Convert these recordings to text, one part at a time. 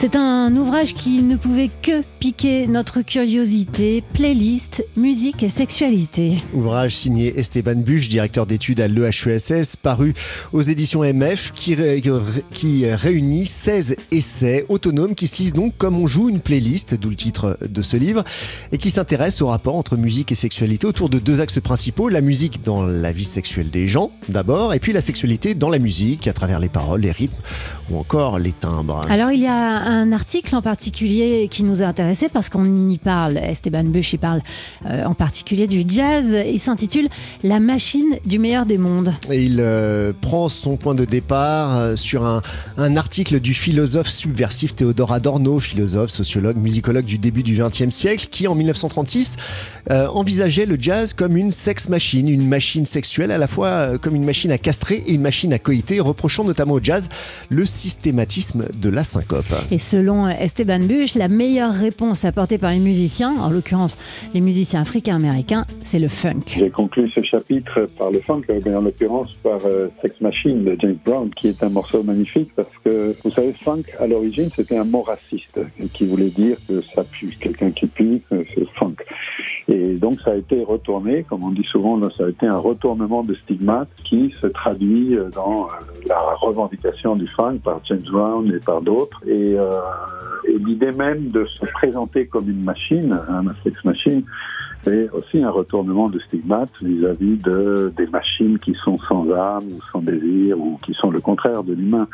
C'est un ouvrage qui ne pouvait que piquer notre curiosité, playlist, musique et sexualité. Ouvrage signé Esteban Buch, directeur d'études à l'EHESS, paru aux éditions MF, qui, qui réunit 16 essais autonomes qui se lisent donc comme on joue une playlist, d'où le titre de ce livre, et qui s'intéresse au rapport entre musique et sexualité autour de deux axes principaux, la musique dans la vie sexuelle des gens d'abord, et puis la sexualité dans la musique à travers les paroles, les rythmes ou encore les timbres. Alors il y a un article en particulier qui nous a intéressé parce qu'on y parle, Esteban Buch y parle euh, en particulier du jazz, il s'intitule La machine du meilleur des mondes. Et il euh, prend son point de départ euh, sur un, un, article du philosophe subversif Théodore Adorno, philosophe, sociologue, musicologue du début du XXe siècle, qui en 1936 envisageait le jazz comme une sex machine, une machine sexuelle à la fois comme une machine à castrer et une machine à coïter, reprochant notamment au jazz le systématisme de la syncope. Et selon Esteban Buch, la meilleure réponse apportée par les musiciens, en l'occurrence les musiciens africains-américains, c'est le funk. J'ai conclu ce chapitre par le funk, mais en l'occurrence par euh, Sex Machine de James Brown, qui est un morceau magnifique parce que, vous savez, funk, à l'origine, c'était un mot raciste qui voulait dire que ça pue, quelqu'un qui pue, euh, c'est funk. Et donc ça a été retourné, comme on dit souvent, ça a été un retournement de stigmate qui se traduit euh, dans la revendication du funk par James Brown et par d'autres. Et, euh, l'idée même de se présenter comme une machine, un sex machine, c'est aussi un retournement de stigmate vis-à-vis de des machines qui sont sans âme ou sans désir ou qui sont le contraire de l'humain.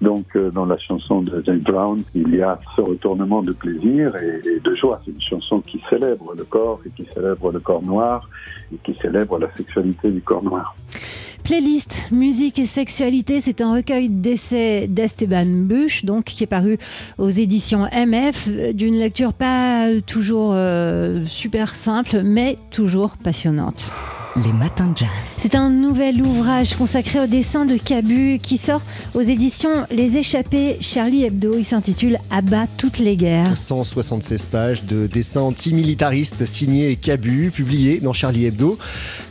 Donc, euh, dans la chanson de James Brown, il y a ce retournement de plaisir et de joie. C'est une chanson qui célèbre le corps et qui célèbre le corps noir et qui célèbre la sexualité du corps noir. Playlist Musique et Sexualité, c'est un recueil d'essais d'Esteban Buch, donc qui est paru aux éditions MF, d'une lecture pas toujours euh, super simple, mais toujours passionnante. Les matins de jazz. C'est un nouvel ouvrage consacré au dessin de Cabu qui sort aux éditions Les Échappés Charlie Hebdo. Il s'intitule Abat toutes les guerres. 176 pages de dessins antimilitaristes signés Cabu, publiés dans Charlie Hebdo.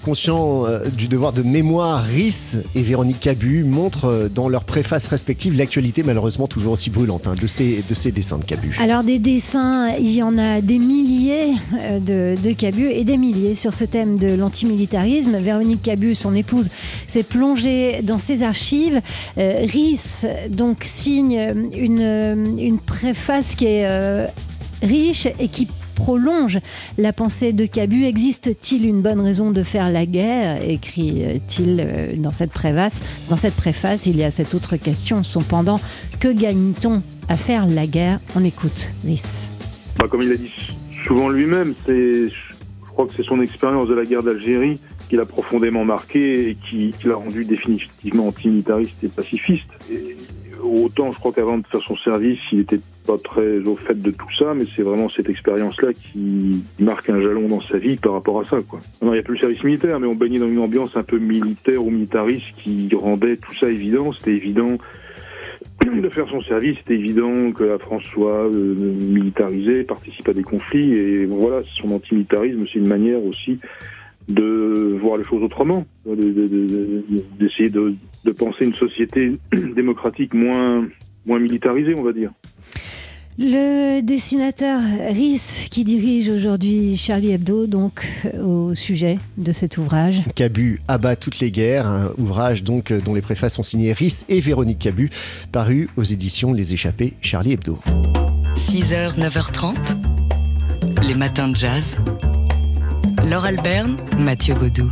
Conscient euh, du devoir de mémoire, Rhys et Véronique Cabu montrent euh, dans leurs préfaces respectives l'actualité malheureusement toujours aussi brûlante hein, de, ces, de ces dessins de Cabu. Alors des dessins, il y en a des milliers euh, de, de Cabu et des milliers sur ce thème de l'antimilitarisme Véronique Cabu, son épouse, s'est plongée dans ses archives. Euh, donc signe une, une préface qui est euh, riche et qui prolonge la pensée de Cabu. Existe-t-il une bonne raison de faire la guerre? Écrit-il euh, dans cette préface. Dans cette préface, il y a cette autre question. Son pendant, que gagne-t-on à faire la guerre? On écoute Rhys. Bah, comme il a dit souvent lui-même, c'est crois que c'est son expérience de la guerre d'Algérie qui l'a profondément marqué et qui, l'a rendu définitivement antimilitariste et pacifiste. Autant, je crois qu'avant de faire son service, il n'était pas très au fait de tout ça, mais c'est vraiment cette expérience-là qui marque un jalon dans sa vie par rapport à ça. Quoi. Il n'y a plus le service militaire, mais on baignait dans une ambiance un peu militaire ou militariste qui rendait tout ça évident. C'était évident de faire son service, c'était évident que la France soit euh, militarisée, participe à des conflits, et voilà, son antimilitarisme, c'est une manière aussi de voir les choses autrement, d'essayer de, de, de, penser une société démocratique moins, moins militarisée, on va dire. Le dessinateur Rhys qui dirige aujourd'hui Charlie Hebdo, donc au sujet de cet ouvrage. Cabu abat toutes les guerres, un ouvrage donc dont les préfaces sont signées Rhys et Véronique Cabu, paru aux éditions Les Échappés Charlie Hebdo. 6h, 9h30, les matins de jazz. Laure Alberne, Mathieu Baudou.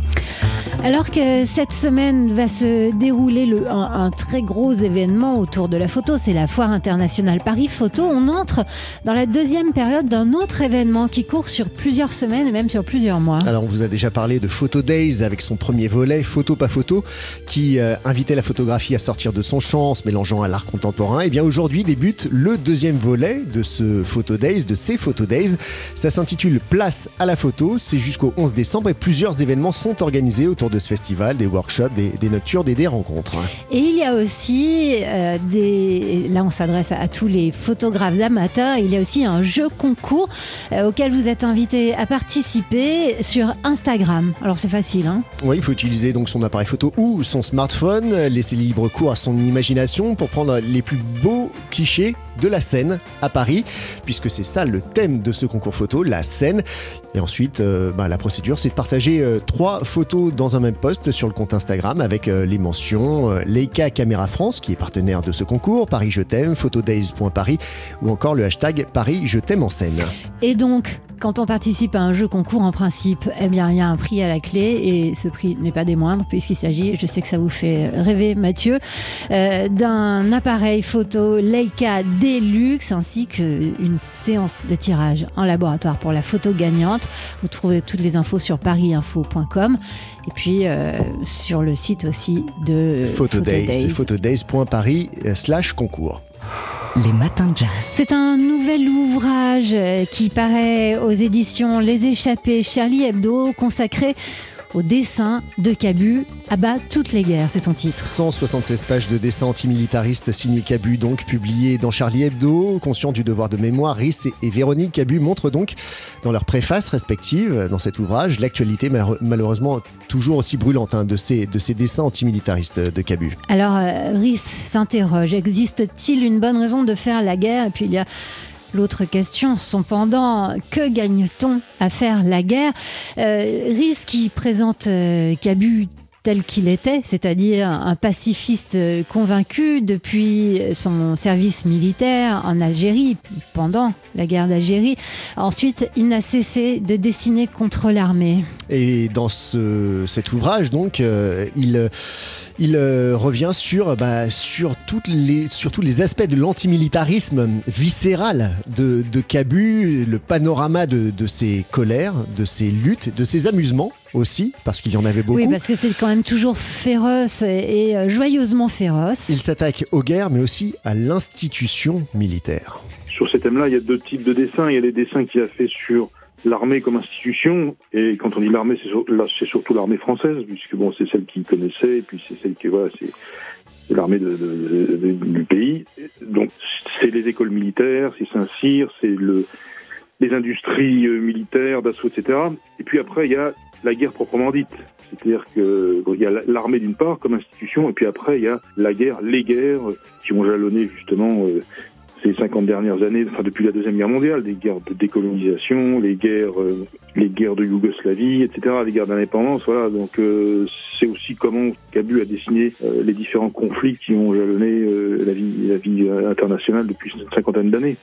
Alors que cette semaine va se dérouler le, un, très gros événement autour de la photo, c'est la Foire internationale Paris Photo, on entre dans la deuxième période d'un autre événement qui court sur plusieurs semaines et même sur plusieurs mois. Alors on vous a déjà parlé de Photo Days avec son premier volet, Photo pas photo, qui euh, invitait la photographie à sortir de son champ se mélangeant à l'art contemporain. Et bien aujourd'hui débute le deuxième volet de ce Photo Days, de ces Photo Days. Ça s'intitule Place à la photo, c'est jusqu'au 11 décembre et plusieurs événements sont organisés autour autour de ce festival, des workshops, des, des nocturnes et des rencontres. Et il y a aussi euh, des. Là, on s'adresse à, tous les photographes amateurs. Il y a aussi un jeu concours euh, auquel vous êtes invité à participer sur Instagram. Alors, c'est facile, hein Oui, il faut utiliser donc son appareil photo ou son smartphone, laisser libre cours à son imagination pour prendre les plus beaux clichés de la scène à Paris, puisque c'est ça le thème de ce concours photo, la scène. Et ensuite, euh, bah, la procédure, c'est de partager euh, trois photos dans un même post sur le compte Instagram avec euh, les mentions Leica Caméra France, qui est partenaire de ce concours, Paris Je t'aime, photodays.paris ou encore le hashtag Paris Je t'aime en scène. Et donc, quand on participe à un jeu concours, en principe, eh bien, il y a un prix à la clé et ce prix n'est pas des moindres puisqu'il s'agit, je sais que ça vous fait rêver Mathieu, d'un appareil photo Leica Deluxe ainsi qu'une séance de tirage en laboratoire pour la photo gagnante. Vous trouvez toutes les infos sur parisinfo.com et puis euh, sur le site aussi de Photodays. C'est photodays.paris slash concours. Les matins de jazz. C'est un nouvel ouvrage qui paraît aux éditions Les Échappés Charlie Hebdo consacré au dessin de Cabu abat toutes les guerres, c'est son titre. 176 pages de dessin antimilitariste signé Cabu, donc publié dans Charlie Hebdo. Conscient du devoir de mémoire, Rhys et Véronique Cabu montrent donc dans leurs préfaces respectives dans cet ouvrage l'actualité malheureusement toujours aussi brûlante hein, de, ces, de ces dessins antimilitaristes de Cabu. Alors euh, Rhys s'interroge, existe-t-il une bonne raison de faire la guerre? Et puis il y a L'autre question, son pendant, que gagne-t-on à faire la guerre? Euh, qui présente euh, Cabu tel qu'il était, c'est-à-dire un pacifiste convaincu depuis son service militaire en Algérie, pendant la guerre d'Algérie. Ensuite, il n'a cessé de dessiner contre l'armée. Et dans ce, cet ouvrage, donc, euh, il il euh, revient sur, bah, sur, toutes les, sur tous les aspects de l'antimilitarisme viscéral de, de Cabu, le panorama de, de ses colères, de ses luttes, de ses amusements aussi, parce qu'il y en avait beaucoup. Oui, parce que c'est quand même toujours féroce et, euh, joyeusement féroce. Il s'attaque aux guerres, mais aussi à l'institution militaire. Sur ces thèmes-là, il y a deux types de dessins. Il y a les dessins qu'il a fait sur l'armée comme institution, et quand on dit l'armée, c'est surtout l'armée française, puisque bon, c'est celle qu'il connaissait, et puis c'est celle qui, voilà, c'est l'armée de, du pays. Donc, c'est les écoles militaires, c'est Saint-Cyr, c'est le, les industries euh, militaires, d'assaut, etc. Et puis après, il y a la guerre proprement dite. C'est-à-dire qu'il il y a l'armée d'une part comme institution, et puis après, il y a la guerre, les guerres qui ont jalonné justement euh, ces 50 dernières années, enfin depuis la Deuxième Guerre mondiale, des guerres de décolonisation, les guerres, euh, les guerres de Yougoslavie, etc., les guerres d'indépendance, voilà. Donc euh, c'est aussi comment Cabu a dessiné euh, les différents conflits qui ont jalonné la vie, la vie internationale depuis une cinquantaine d'années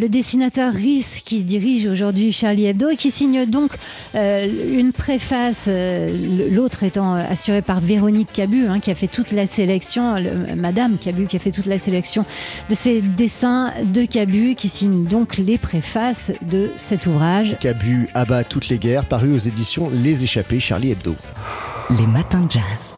le dessinateur Rhys qui dirige aujourd'hui Charlie Hebdo et qui signe donc euh, une préface, euh, l'autre étant assurée par Véronique Cabu, hein, qui a fait toute la sélection, Madame Cabu qui a fait toute la sélection de ces dessins de Cabu, qui signe donc les préfaces de cet ouvrage. Cabu abat toutes les guerres, paru aux éditions Les Échappés Charlie Hebdo. Les matins de jazz.